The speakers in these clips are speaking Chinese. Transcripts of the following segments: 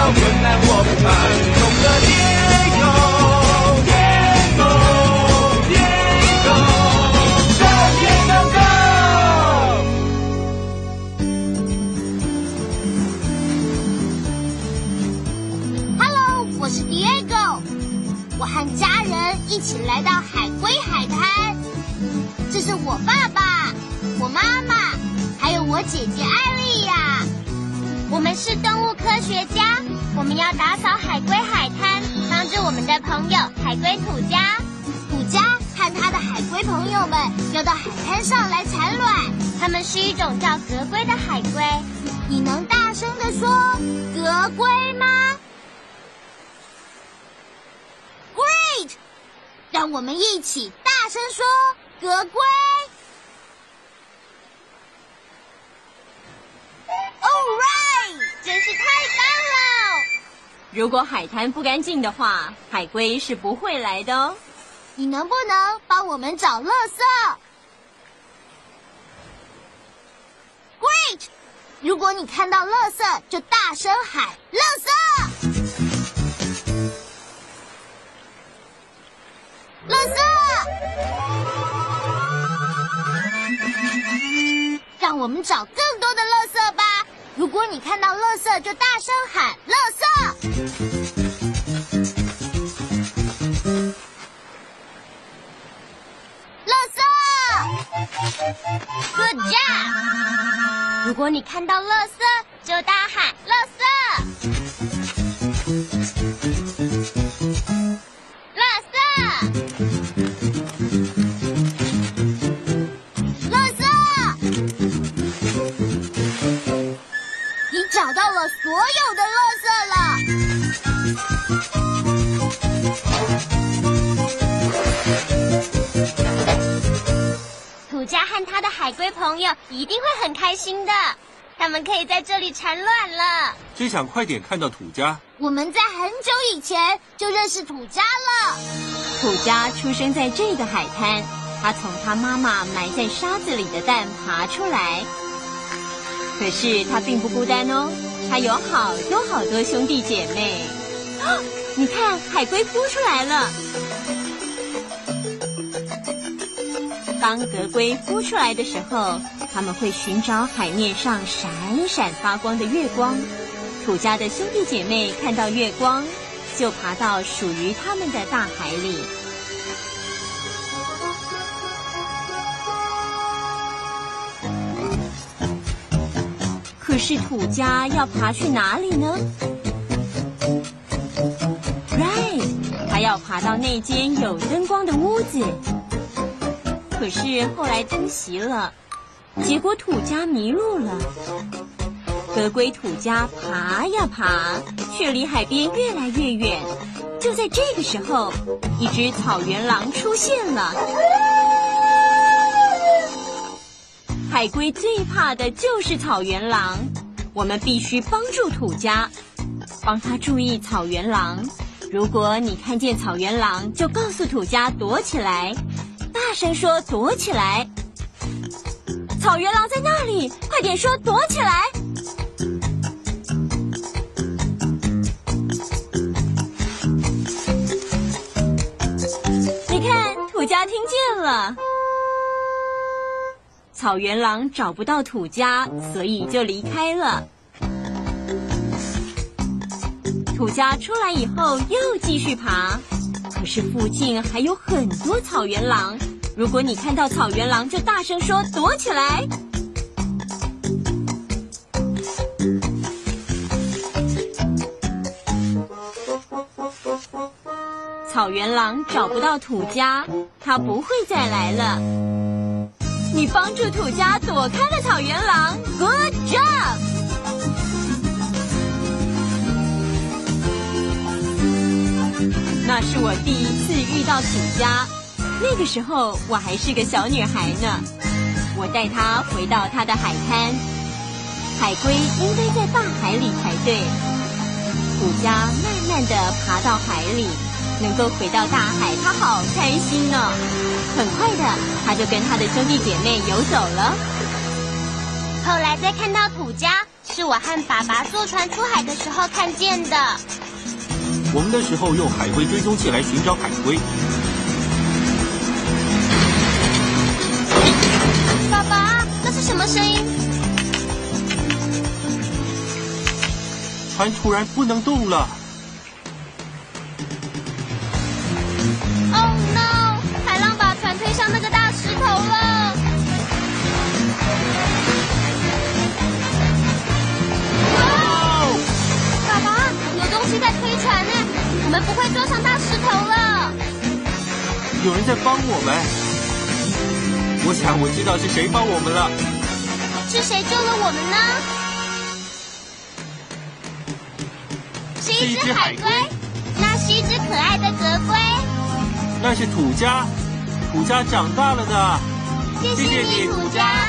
到困难我不怕。打扫海龟海滩，帮助我们的朋友海龟土家。土家和他的海龟朋友们要到海滩上来产卵，它们是一种叫格龟的海龟。你能大声的说格龟吗？Great！让我们一起大声说“格龟 ”！All right！真是太！如果海滩不干净的话，海龟是不会来的哦。你能不能帮我们找垃圾？Great！如果你看到垃圾，就大声喊“垃圾”！垃圾！让我们找更多的垃圾吧。如果你看到垃圾，就大声喊“垃圾”！垃圾！Good job！如果你看到垃圾，就大喊“垃圾”！海龟朋友一定会很开心的，他们可以在这里产卵了。真想快点看到土家。我们在很久以前就认识土家了。土家出生在这个海滩，他从他妈妈埋在沙子里的蛋爬出来。可是他并不孤单哦，他有好多好多兄弟姐妹。哦 你看，海龟孵出来了。当格龟孵出来的时候，它们会寻找海面上闪闪发光的月光。土家的兄弟姐妹看到月光，就爬到属于他们的大海里。可是土家要爬去哪里呢？Right，他要爬到那间有灯光的屋子。可是后来灯熄了，结果土家迷路了。革龟土家爬呀爬，却离海边越来越远。就在这个时候，一只草原狼出现了。海龟最怕的就是草原狼，我们必须帮助土家，帮他注意草原狼。如果你看见草原狼，就告诉土家躲起来，大声说躲起来。草原狼在那里，快点说躲起来。你看，土家听见了。草原狼找不到土家，所以就离开了。土家出来以后又继续爬，可是附近还有很多草原狼，如果你看到草原狼，就大声说躲起来。草原狼找不到土家，它不会再来了。你帮助土家躲开了草原狼，Good job！那是我第一次遇到土家，那个时候我还是个小女孩呢。我带她回到她的海滩，海龟应该在大海里才对。土家慢慢的爬到海里，能够回到大海，她好开心呢。很快的，她就跟她的兄弟姐妹游走了。后来再看到土家，是我和爸爸坐船出海的时候看见的。我们那时候用海龟追踪器来寻找海龟，船突然不能动了。Oh no！海浪把船推上那个大石头了。哦，爸爸，有东西在推船呢，我们不会撞上大石头了。有人在帮我们。我想我知道是谁帮我们了。是谁救了我们呢？是一只海龟，那是一只可爱的格龟。那是土家，土家长大了的。谢谢你，土家。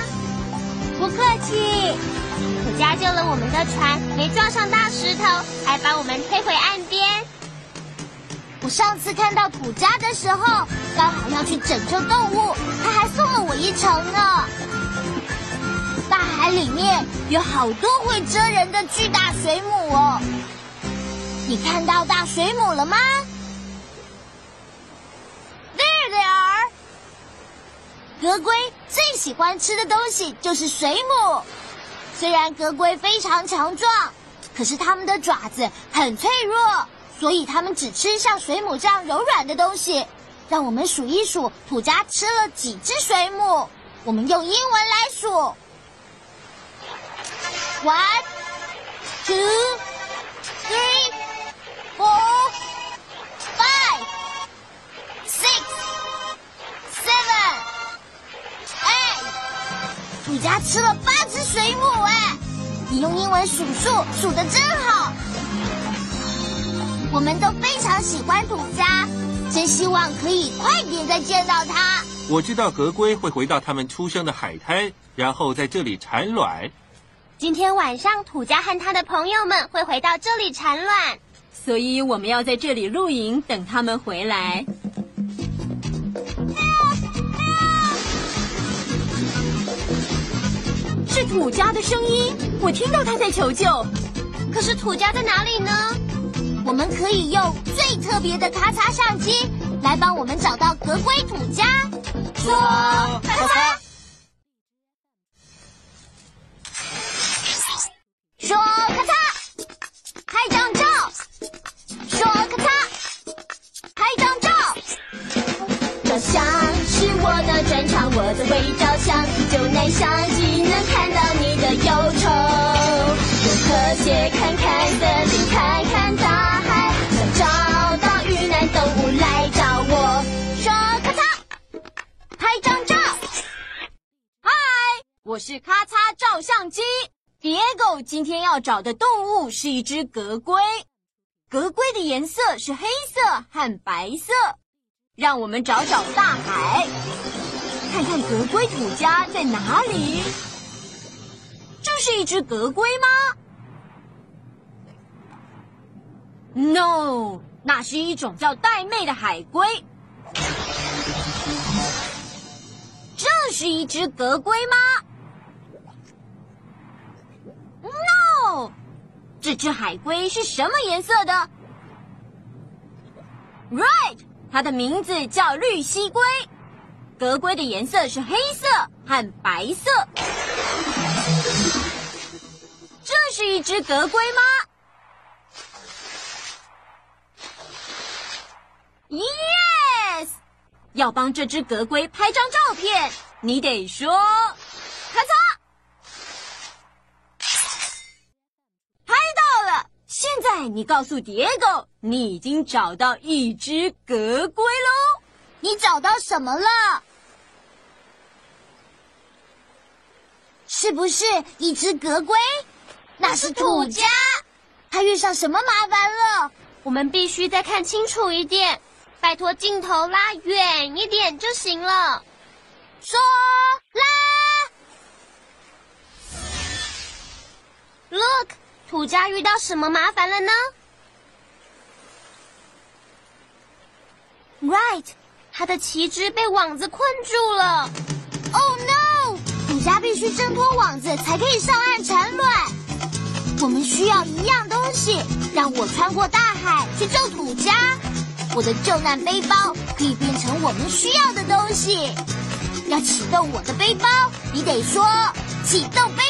不客气。土家救了我们的船，没撞上大石头，还把我们推回岸边。我上次看到土家的时候，刚好要去拯救动物，他还送了我一程呢。大海里面有好多会蜇人的巨大水母哦。你看到大水母了吗？There they are。格龟最喜欢吃的东西就是水母。虽然格龟非常强壮，可是它们的爪子很脆弱，所以它们只吃像水母这样柔软的东西。让我们数一数土家吃了几只水母。我们用英文来数：one, two, 吃了八只水母，哎，你用英文数数，数的真好。我们都非常喜欢土家，真希望可以快点再见到它。我知道格龟会回到他们出生的海滩，然后在这里产卵。今天晚上，土家和他的朋友们会回到这里产卵。所以我们要在这里露营，等他们回来。是土家的声音，我听到他在求救。可是土家在哪里呢？我们可以用最特别的咔嚓相机来帮我们找到格龟土家。说咔嚓，说咔嚓，拍张照。说咔嚓，拍张照。照相是我的专长，我最会照相，就拿相机能看到你的忧愁。用和谐看看森林，看看大海，想找到遇难动物来找我。说咔嚓，拍张照。嗨，我是咔嚓照相机。Diego 今天要找的动物是一只格龟，格龟的颜色是黑色和白色。让我们找找大海，看看格龟土家在哪里。这是一只格龟吗？No，那是一种叫玳瑁的海龟。这是一只格龟吗？No，这只海龟是什么颜色的？Right，它的名字叫绿蜥龟。格龟的颜色是黑色和白色。这是一只格龟吗？Yes，要帮这只格龟拍张照片，你得说咔嚓，拍到了。现在你告诉蝶狗，你已经找到一只格龟喽。你找到什么了？是不是一只格龟？那是土家，他遇上什么麻烦了？我们必须再看清楚一点，拜托镜头拉远一点就行了。说啦，Look，土家遇到什么麻烦了呢？Right，他的旗帜被网子困住了。Oh no！土家必须挣脱网子才可以上岸产卵。我们需要一样东西，让我穿过大海去救土家。我的救难背包可以变成我们需要的东西。要启动我的背包，你得说启动背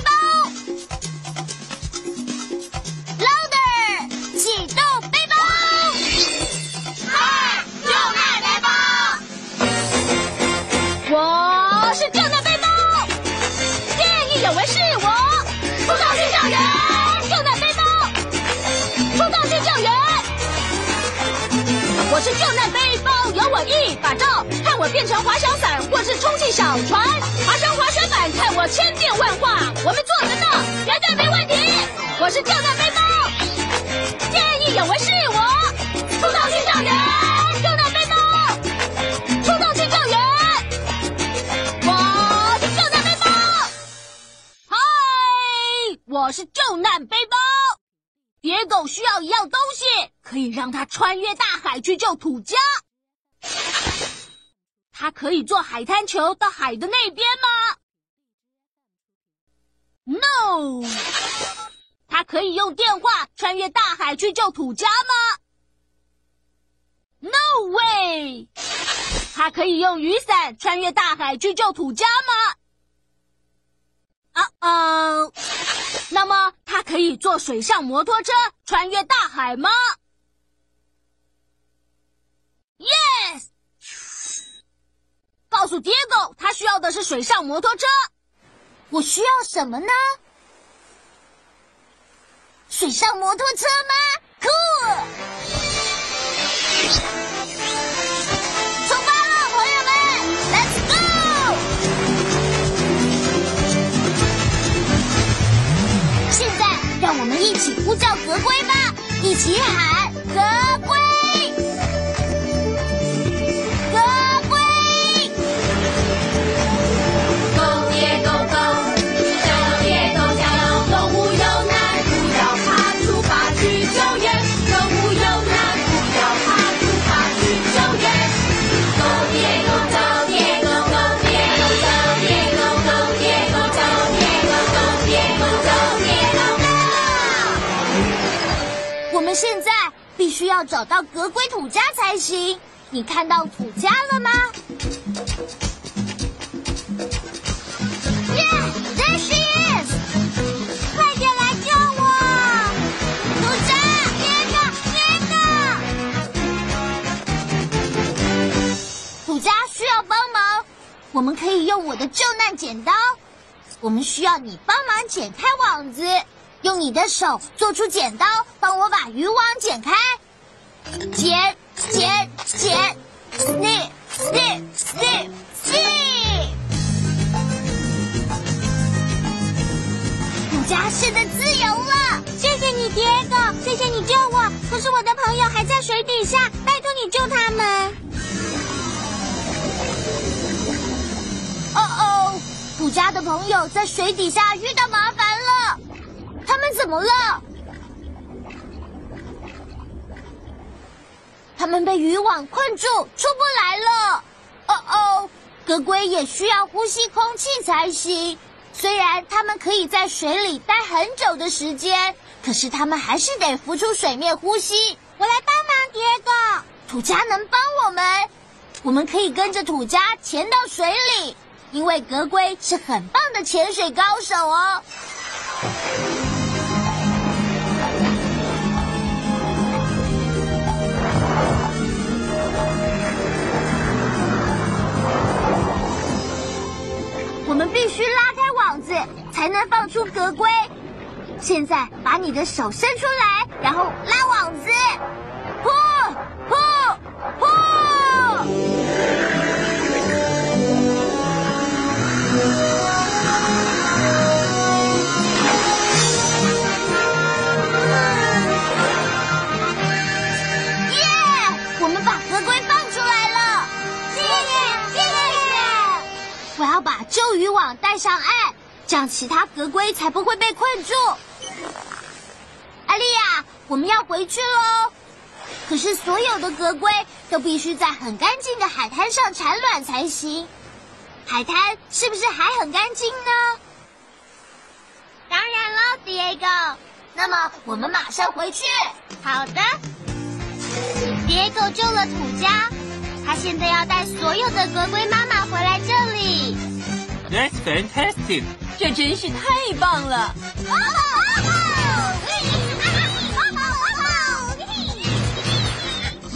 包，有我一把罩，看我变成滑翔伞或是充气小船，爬上滑雪板，看我千变万化，我们做得到，绝对没问题。我是救难背包，见义勇为是我，出动去救援。救难背包，出动去救援。我是救难背包，嗨，我是救难背包。野狗需要一样东西，可以让它穿越大海去救土家。它可以坐海滩球到海的那边吗？No。它可以用电话穿越大海去救土家吗？No way。它可以用雨伞穿越大海去救土家吗？啊哦，那么它可以坐水上摩托车穿越大海吗？Yes。告诉蝶狗，他需要的是水上摩托车。我需要什么呢？水上摩托车吗？Cool！出发了，朋友们，Let's go！现在让我们一起呼叫格龟吧，一起喊格龟，要找到格龟土家才行。你看到土家了吗？Yeah，there she is！快点来救我！土家，别个，别个！土家需要帮忙，我们可以用我的救难剪刀。我们需要你帮忙剪开网子，用你的手做出剪刀，帮我把渔网剪开。剪剪剪，snip snip snip snip。土家市的自由了，谢谢你，蝶狗，谢谢你救我。可是我的朋友还在水底下，拜托你救他们。哦哦，土家的朋友在水底下遇到麻烦了，他们怎么了？他们被渔网困住，出不来了。哦哦，格龟也需要呼吸空气才行。虽然它们可以在水里待很久的时间，可是它们还是得浮出水面呼吸。我来帮忙，蝶狗。土家能帮我们，我们可以跟着土家潜到水里，因为格龟是很棒的潜水高手哦。我们必须拉开网子，才能放出格龟。现在把你的手伸出来，然后拉网子，呼呼呼！这样其他格龟才不会被困住。艾丽亚，我们要回去喽。可是所有的格龟都必须在很干净的海滩上产卵才行。海滩是不是还很干净呢？当然了，Diego。那么我们马上回去。好的。Diego 救了土家，他现在要带所有的格龟妈妈回来这里。That's fantastic！这真是太棒了！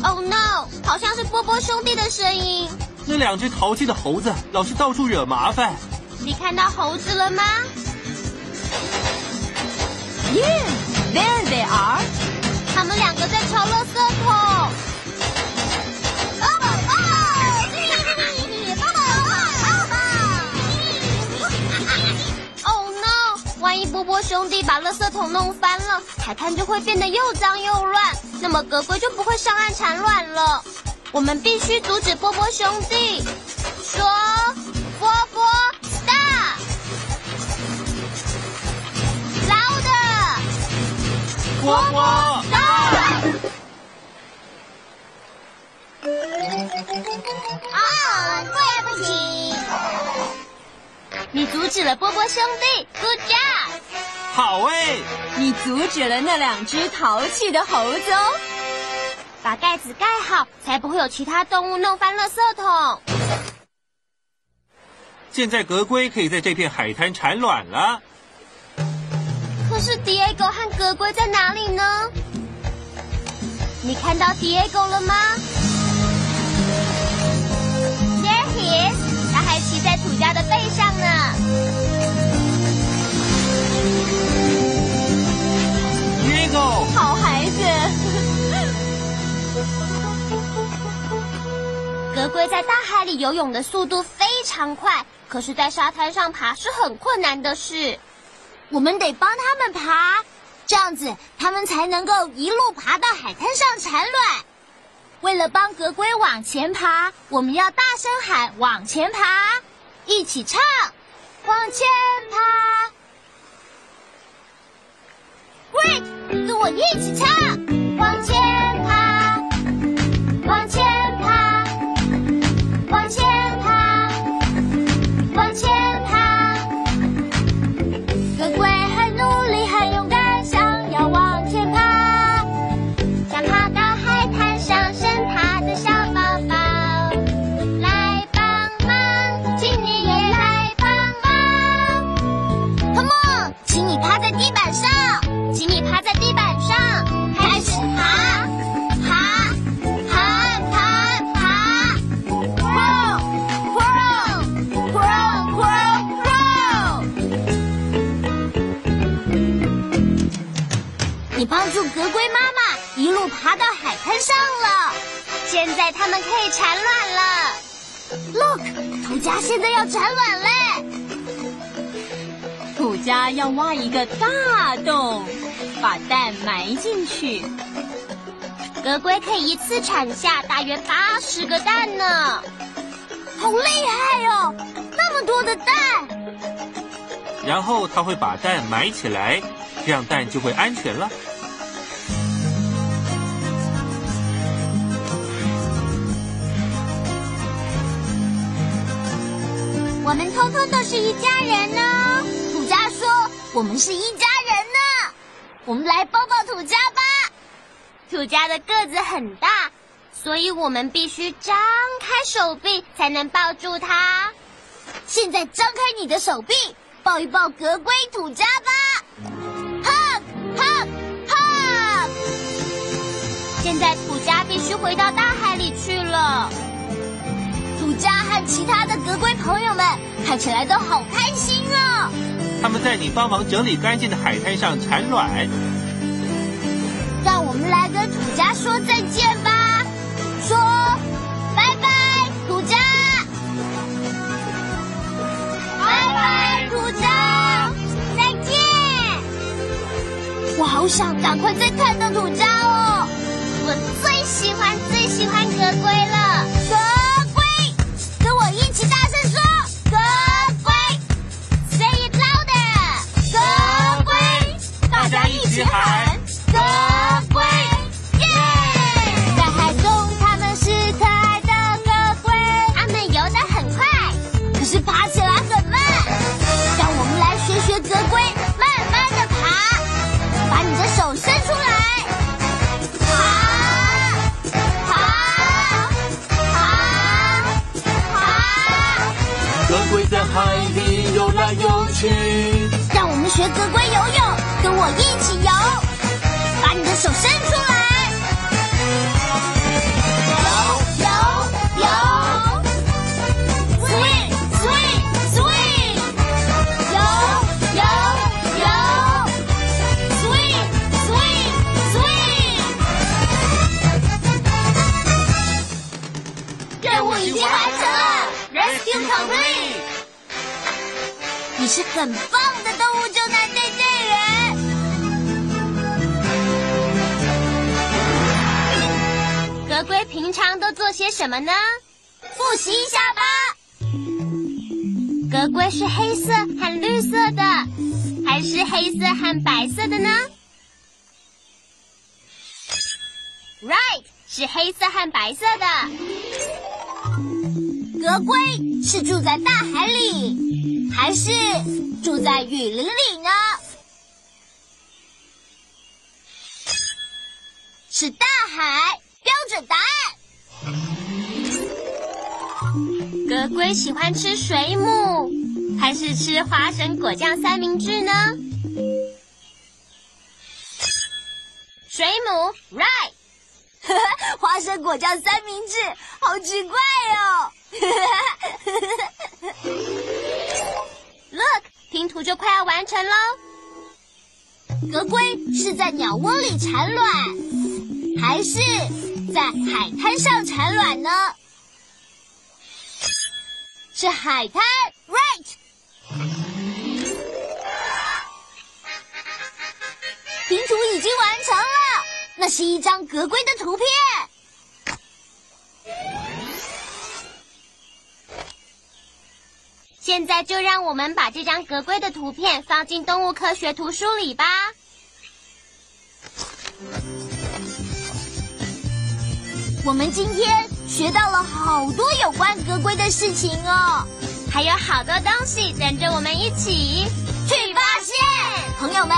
哦 no！好像是波波兄弟的声音。那两只淘气的猴子老是到处惹麻烦。你看到猴子了吗？耶、yeah,，There they are！他们两个在敲垃圾桶。波波兄弟把垃圾桶弄翻了，海滩就会变得又脏又乱，那么格龟就不会上岸产卵了。我们必须阻止波波兄弟。说，波波，stop！老的。波波，啊，对不起，你阻止了波波兄弟，Good job！好哎！你阻止了那两只淘气的猴子哦。把盖子盖好，才不会有其他动物弄翻垃圾桶。现在格龟可以在这片海滩产卵了。可是 Diego 和格龟在哪里呢？你看到 Diego 了吗？There he is，他还骑在土家的背上龟在大海里游泳的速度非常快，可是，在沙滩上爬是很困难的事。我们得帮他们爬，这样子他们才能够一路爬到海滩上产卵。为了帮格龟往前爬，我们要大声喊“往前爬”，一起唱“往前爬”。喂，跟我一起唱“往前洞，把蛋埋进去。格龟可以一次产下大约八十个蛋呢，好厉害哦！那么多的蛋，然后它会把蛋埋起来，这样蛋就会安全了。我们通通都是一家人呢。土家说我们是一家我们来抱抱土家吧。土家的个子很大，所以我们必须张开手臂才能抱住它。现在张开你的手臂，抱一抱格龟土家吧。hug hug hug。现在土家必须回到大海里去了。土家和其他的格龟朋友们看起来都好开心哦。他们在你帮忙整理干净的海滩上产卵。让我们来跟土家说再见吧，说拜拜，土家，拜拜，土家，再见。我好想赶快再看到土家，rescue complete。你是很棒的动物救难队队员。格龟平常都做些什么呢？复习一下吧。格龟是黑色和绿色的，还是黑色和白色的呢？Right，是黑色和白色的。格龟是住在大海里，还是住在雨林里呢？是大海，标准答案。格龟喜欢吃水母，还是吃花生果酱三明治呢？水母，right。花生果酱三明治，好奇怪哦。Look，拼图就快要完成喽。格龟是在鸟窝里产卵，还是在海滩上产卵呢？是海滩，right。拼图已经完成了，那是一张格龟的图片。现在就让我们把这张格龟的图片放进动物科学图书里吧。我们今天学到了好多有关格龟的事情哦，还有好多东西等着我们一起去发现。朋友们，